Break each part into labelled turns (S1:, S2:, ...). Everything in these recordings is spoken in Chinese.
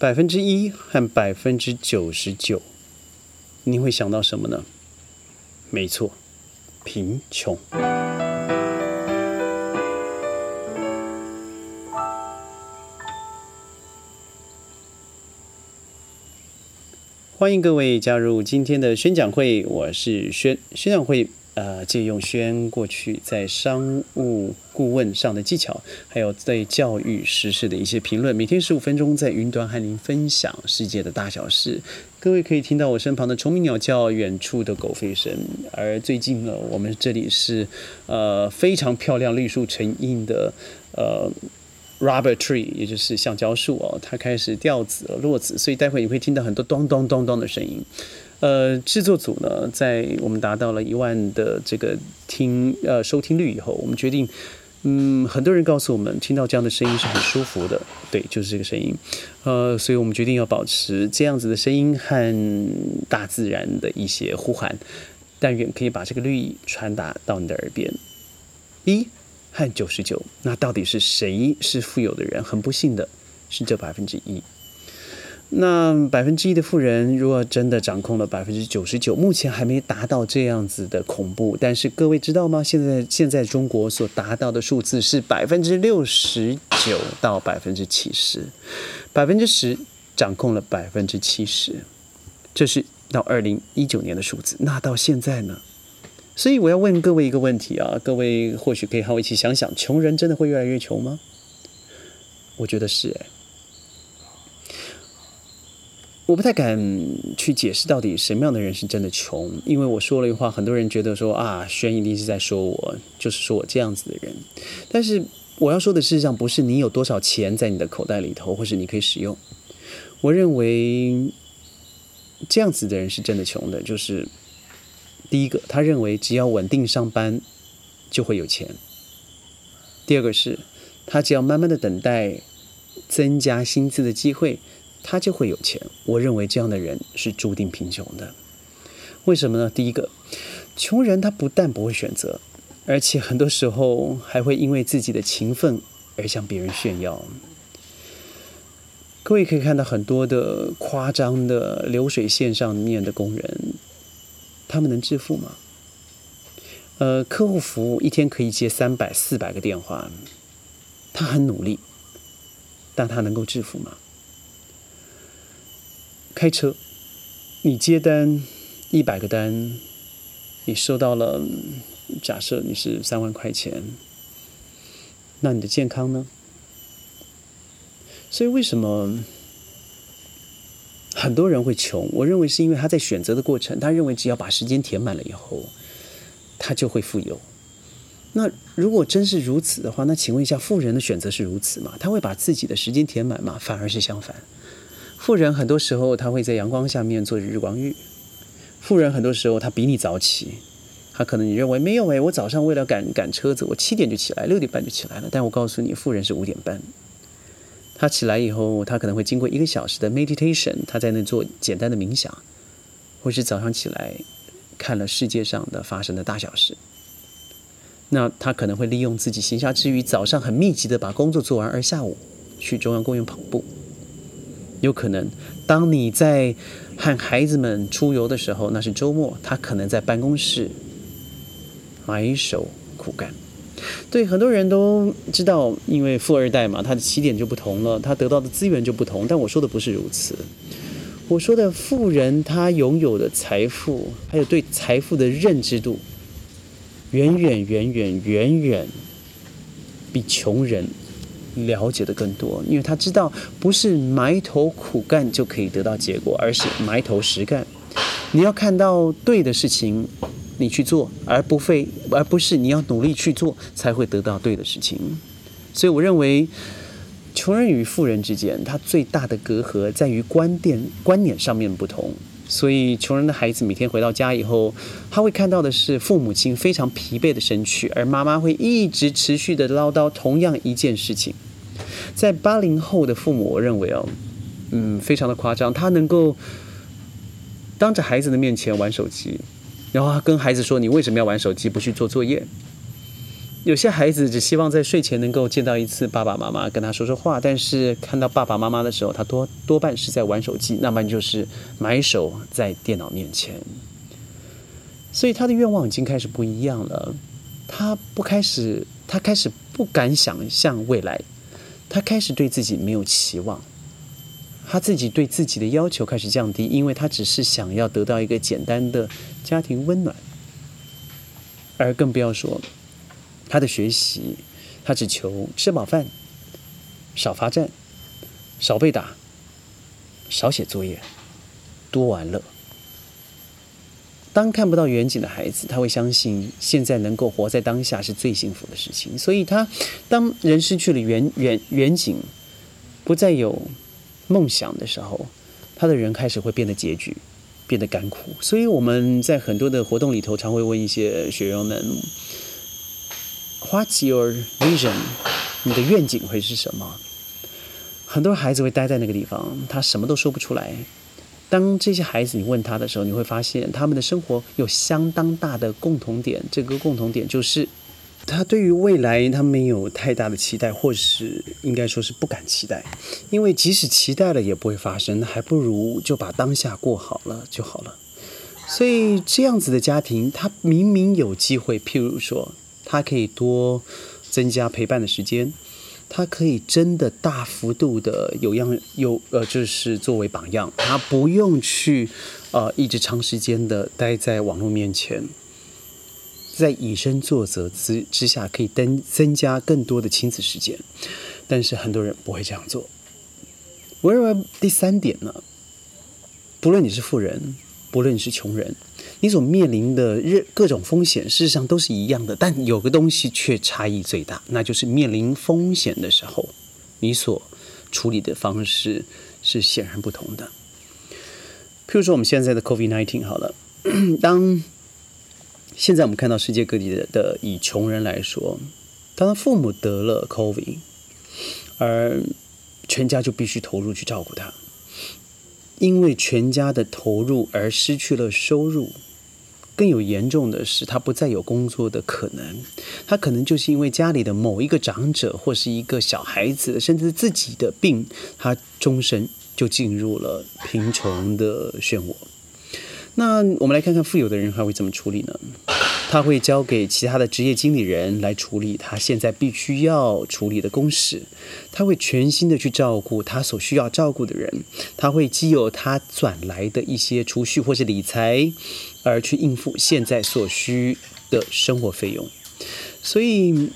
S1: 百分之一和百分之九十九，你会想到什么呢？没错，贫穷。欢迎各位加入今天的宣讲会，我是宣宣讲会。呃，借用轩过去在商务顾问上的技巧，还有对教育实事的一些评论，每天十五分钟在云端和您分享世界的大小事。各位可以听到我身旁的虫鸣鸟叫，远处的狗吠声。而最近呢，我们这里是呃非常漂亮、绿树成荫的呃 rubber tree，也就是橡胶树哦，它开始掉籽了、落籽，所以待会你会听到很多咚咚咚咚的声音。呃，制作组呢，在我们达到了一万的这个听呃收听率以后，我们决定，嗯，很多人告诉我们，听到这样的声音是很舒服的，对，就是这个声音，呃，所以我们决定要保持这样子的声音和大自然的一些呼喊，但愿可以把这个绿意传达到你的耳边。一和九十九，那到底是谁是富有的人？很不幸的是这百分之一。那百分之一的富人，如果真的掌控了百分之九十九，目前还没达到这样子的恐怖。但是各位知道吗？现在现在中国所达到的数字是百分之六十九到百分之七十，百分之十掌控了百分之七十，这是到二零一九年的数字。那到现在呢？所以我要问各位一个问题啊，各位或许可以和我一起想想：穷人真的会越来越穷吗？我觉得是诶。我不太敢去解释到底什么样的人是真的穷，因为我说了一句话，很多人觉得说啊，轩一定是在说我，就是说我这样子的人。但是我要说的事实上不是你有多少钱在你的口袋里头，或是你可以使用。我认为这样子的人是真的穷的，就是第一个，他认为只要稳定上班就会有钱；第二个是，他只要慢慢的等待增加薪资的机会。他就会有钱。我认为这样的人是注定贫穷的。为什么呢？第一个，穷人他不但不会选择，而且很多时候还会因为自己的勤奋而向别人炫耀。各位可以看到很多的夸张的流水线上面的工人，他们能致富吗？呃，客户服务一天可以接三百、四百个电话，他很努力，但他能够致富吗？开车，你接单一百个单，你收到了，假设你是三万块钱，那你的健康呢？所以为什么很多人会穷？我认为是因为他在选择的过程，他认为只要把时间填满了以后，他就会富有。那如果真是如此的话，那请问一下，富人的选择是如此吗？他会把自己的时间填满吗？反而是相反。富人很多时候他会在阳光下面做日光浴。富人很多时候他比你早起，他可能你认为没有诶，我早上为了赶赶车子，我七点就起来，六点半就起来了。但我告诉你，富人是五点半。他起来以后，他可能会经过一个小时的 meditation，他在那做简单的冥想，或是早上起来看了世界上的发生的大小事。那他可能会利用自己闲暇之余，早上很密集的把工作做完，而下午去中央公园跑步。有可能，当你在和孩子们出游的时候，那是周末，他可能在办公室埋首苦干。对，很多人都知道，因为富二代嘛，他的起点就不同了，他得到的资源就不同。但我说的不是如此，我说的富人他拥有的财富，还有对财富的认知度，远远远远远远比穷人。了解的更多，因为他知道不是埋头苦干就可以得到结果，而是埋头实干。你要看到对的事情，你去做，而不费，而不是你要努力去做才会得到对的事情。所以我认为，穷人与富人之间，他最大的隔阂在于观点、观念上面不同。所以，穷人的孩子每天回到家以后，他会看到的是父母亲非常疲惫的身躯，而妈妈会一直持续的唠叨同样一件事情。在八零后的父母，我认为哦，嗯，非常的夸张，他能够当着孩子的面前玩手机，然后跟孩子说：“你为什么要玩手机？不去做作业？”有些孩子只希望在睡前能够见到一次爸爸妈妈，跟他说说话。但是看到爸爸妈妈的时候，他多多半是在玩手机，那么就是埋首在电脑面前。所以他的愿望已经开始不一样了。他不开始，他开始不敢想象未来，他开始对自己没有期望，他自己对自己的要求开始降低，因为他只是想要得到一个简单的家庭温暖，而更不要说。他的学习，他只求吃饱饭，少罚站，少被打，少写作业，多玩乐。当看不到远景的孩子，他会相信现在能够活在当下是最幸福的事情。所以，他当人失去了远远远景，不再有梦想的时候，他的人开始会变得拮据，变得干枯。所以，我们在很多的活动里头，常会问一些学员们。What's your vision？你的愿景会是什么？很多孩子会待在那个地方，他什么都说不出来。当这些孩子你问他的时候，你会发现他们的生活有相当大的共同点。这个共同点就是，他对于未来他没有太大的期待，或是应该说是不敢期待，因为即使期待了也不会发生，还不如就把当下过好了就好了。所以这样子的家庭，他明明有机会，譬如说。他可以多增加陪伴的时间，他可以真的大幅度的有样有呃，就是作为榜样，他不用去呃一直长时间的待在网络面前，在以身作则之之下，可以增增加更多的亲子时间，但是很多人不会这样做。我认为第三点呢，不论你是富人，不论你是穷人。你所面临的任各种风险，事实上都是一样的，但有个东西却差异最大，那就是面临风险的时候，你所处理的方式是显然不同的。譬如说，我们现在的 COVID-19 好了，当现在我们看到世界各地的的以穷人来说，当父母得了 COVID，而全家就必须投入去照顾他，因为全家的投入而失去了收入。更有严重的是，他不再有工作的可能，他可能就是因为家里的某一个长者或是一个小孩子，甚至自己的病，他终身就进入了贫穷的漩涡。那我们来看看富有的人还会怎么处理呢？他会交给其他的职业经理人来处理他现在必须要处理的公事，他会全心的去照顾他所需要照顾的人，他会既有他转来的一些储蓄或是理财，而去应付现在所需的生活费用。所以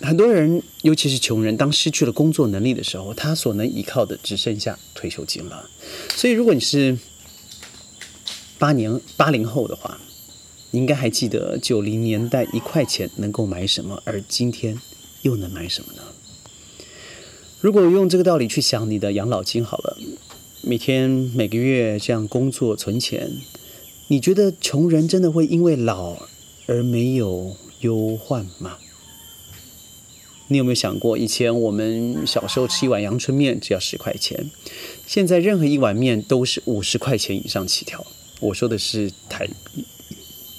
S1: 很多人，尤其是穷人，当失去了工作能力的时候，他所能依靠的只剩下退休金了。所以如果你是八年八零后的话，你应该还记得九零年代一块钱能够买什么，而今天又能买什么呢？如果用这个道理去想你的养老金好了，每天每个月这样工作存钱，你觉得穷人真的会因为老而没有忧患吗？你有没有想过，以前我们小时候吃一碗阳春面只要十块钱，现在任何一碗面都是五十块钱以上起跳。我说的是台。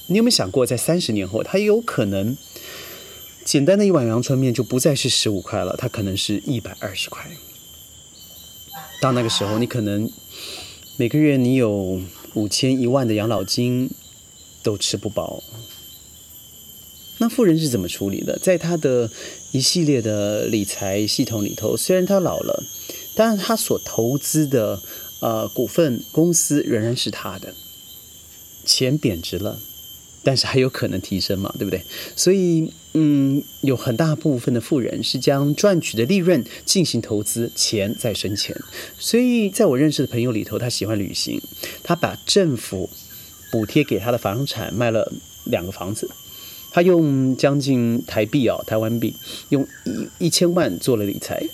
S1: 你有没有想过，在三十年后，它有可能简单的一碗阳春面就不再是十五块了，它可能是一百二十块。到那个时候，你可能每个月你有五千一万的养老金都吃不饱。那富人是怎么处理的？在他的一系列的理财系统里头，虽然他老了，但是他所投资的呃股份公司仍然是他的，钱贬值了。但是还有可能提升嘛，对不对？所以，嗯，有很大部分的富人是将赚取的利润进行投资，钱再生钱。所以，在我认识的朋友里头，他喜欢旅行，他把政府补贴给他的房产卖了两个房子，他用将近台币啊，台湾币，用一一千万做了理财，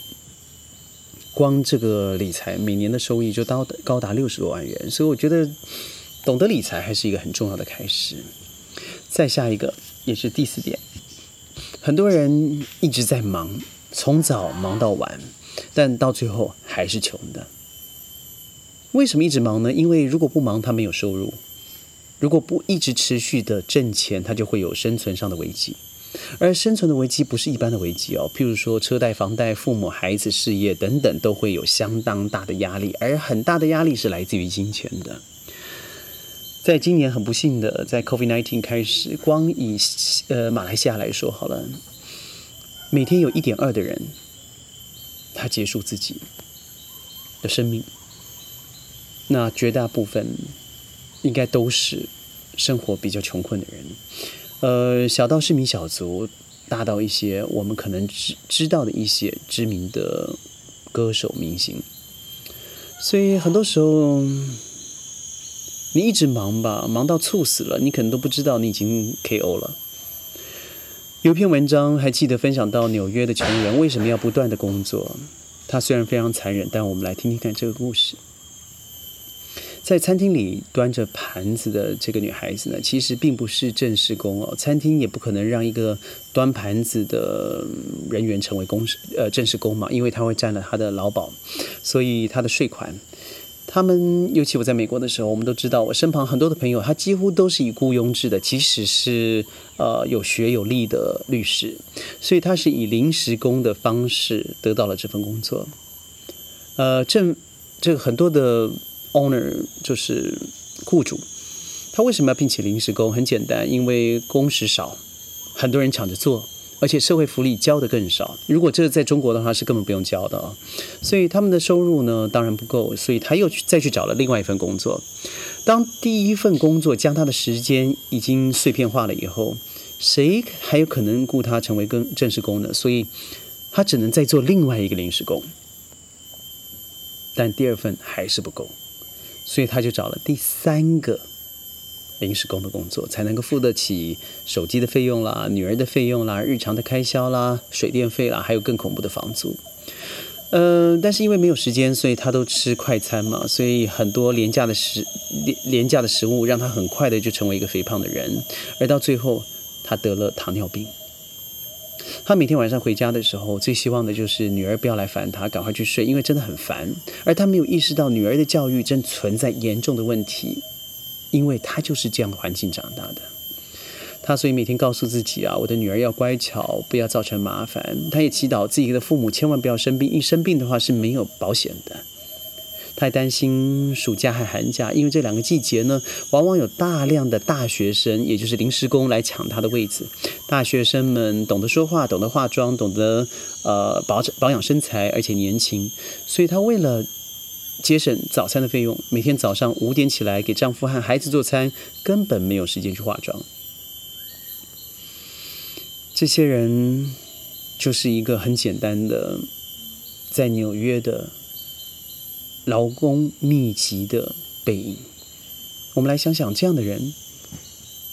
S1: 光这个理财每年的收益就高高达六十多万元。所以，我觉得懂得理财还是一个很重要的开始。再下一个也是第四点，很多人一直在忙，从早忙到晚，但到最后还是穷的。为什么一直忙呢？因为如果不忙，他没有收入；如果不一直持续的挣钱，他就会有生存上的危机。而生存的危机不是一般的危机哦，譬如说车贷、房贷、父母、孩子、事业等等，都会有相当大的压力，而很大的压力是来自于金钱的。在今年很不幸的，在 COVID-19 开始，光以呃马来西亚来说好了，每天有一点二的人，他结束自己的生命。那绝大部分应该都是生活比较穷困的人。呃，小到市民小卒，大到一些我们可能知知道的一些知名的歌手明星，所以很多时候你一直忙吧，忙到猝死了，你可能都不知道你已经 KO 了。有篇文章还记得分享到纽约的穷人为什么要不断的工作？他虽然非常残忍，但我们来听听看这个故事。在餐厅里端着盘子的这个女孩子呢，其实并不是正式工哦。餐厅也不可能让一个端盘子的人员成为公呃正式工嘛，因为他会占了他的劳保，所以他的税款。他们尤其我在美国的时候，我们都知道，我身旁很多的朋友，他几乎都是以雇佣制的，即使是呃有学有力的律师，所以他是以临时工的方式得到了这份工作。呃，这这个很多的。Owner 就是雇主，他为什么要聘请临时工？很简单，因为工时少，很多人抢着做，而且社会福利交的更少。如果这在中国的话，是根本不用交的啊。所以他们的收入呢，当然不够，所以他又去再去找了另外一份工作。当第一份工作将他的时间已经碎片化了以后，谁还有可能雇他成为更正式工呢？所以他只能再做另外一个临时工，但第二份还是不够。所以他就找了第三个临时工的工作，才能够付得起手机的费用啦、女儿的费用啦、日常的开销啦、水电费啦，还有更恐怖的房租。呃，但是因为没有时间，所以他都吃快餐嘛，所以很多廉价的食廉廉价的食物让他很快的就成为一个肥胖的人，而到最后他得了糖尿病。他每天晚上回家的时候，最希望的就是女儿不要来烦他，赶快去睡，因为真的很烦。而他没有意识到女儿的教育正存在严重的问题，因为他就是这样的环境长大的。他所以每天告诉自己啊，我的女儿要乖巧，不要造成麻烦。他也祈祷自己的父母千万不要生病，一生病的话是没有保险的。太担心暑假和寒假，因为这两个季节呢，往往有大量的大学生，也就是临时工来抢他的位子。大学生们懂得说话，懂得化妆，懂得呃保保养身材，而且年轻，所以他为了节省早餐的费用，每天早上五点起来给丈夫和孩子做餐，根本没有时间去化妆。这些人就是一个很简单的，在纽约的。劳工密集的背影，我们来想想，这样的人，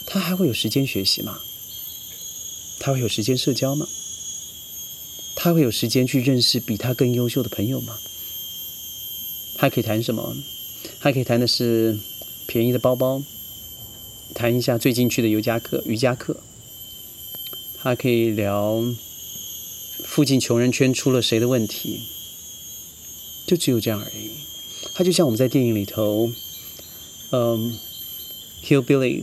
S1: 他还会有时间学习吗？他会有时间社交吗？他会有时间去认识比他更优秀的朋友吗？还可以谈什么？还可以谈的是便宜的包包，谈一下最近去的瑜伽课，瑜伽课，还可以聊附近穷人圈出了谁的问题。就只有这样而已。他就像我们在电影里头，嗯，《Hillbilly》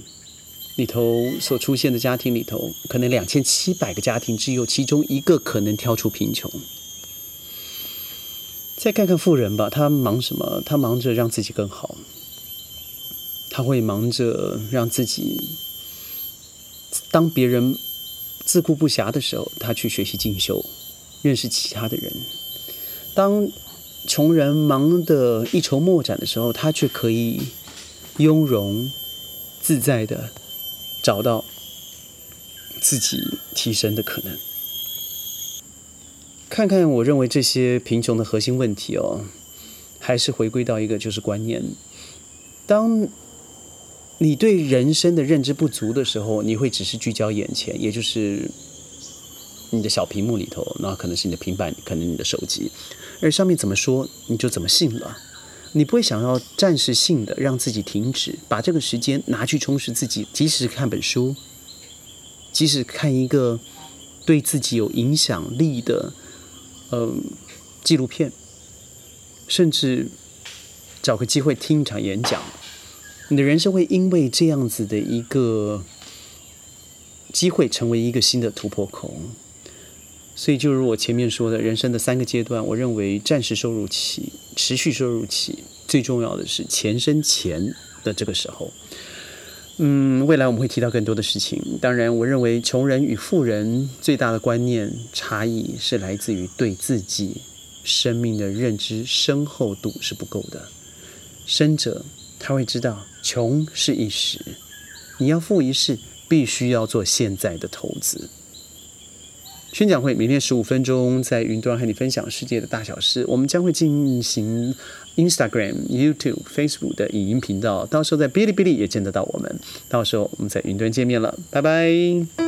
S1: 里头所出现的家庭里头，可能两千七百个家庭，只有其中一个可能跳出贫穷。再看看富人吧，他忙什么？他忙着让自己更好。他会忙着让自己，当别人自顾不暇的时候，他去学习进修，认识其他的人。当穷人忙得一筹莫展的时候，他却可以雍容自在的找到自己提升的可能。看看，我认为这些贫穷的核心问题哦，还是回归到一个就是观念。当你对人生的认知不足的时候，你会只是聚焦眼前，也就是你的小屏幕里头，那可能是你的平板，可能你的手机。而上面怎么说，你就怎么信了。你不会想要暂时性的让自己停止，把这个时间拿去充实自己，即使看本书，即使看一个对自己有影响力的嗯纪录片，甚至找个机会听一场演讲，你的人生会因为这样子的一个机会成为一个新的突破口。所以，就如我前面说的，人生的三个阶段，我认为暂时收入期、持续收入期，最重要的是钱生钱的这个时候。嗯，未来我们会提到更多的事情。当然，我认为穷人与富人最大的观念差异是来自于对自己生命的认知深厚度是不够的。生者他会知道，穷是一时，你要富一世，必须要做现在的投资。宣讲会每天十五分钟，在云端和你分享世界的大小事。我们将会进行 Instagram、YouTube、Facebook 的影音频道，到时候在哔哩哔哩也见得到我们。到时候我们在云端见面了，拜拜。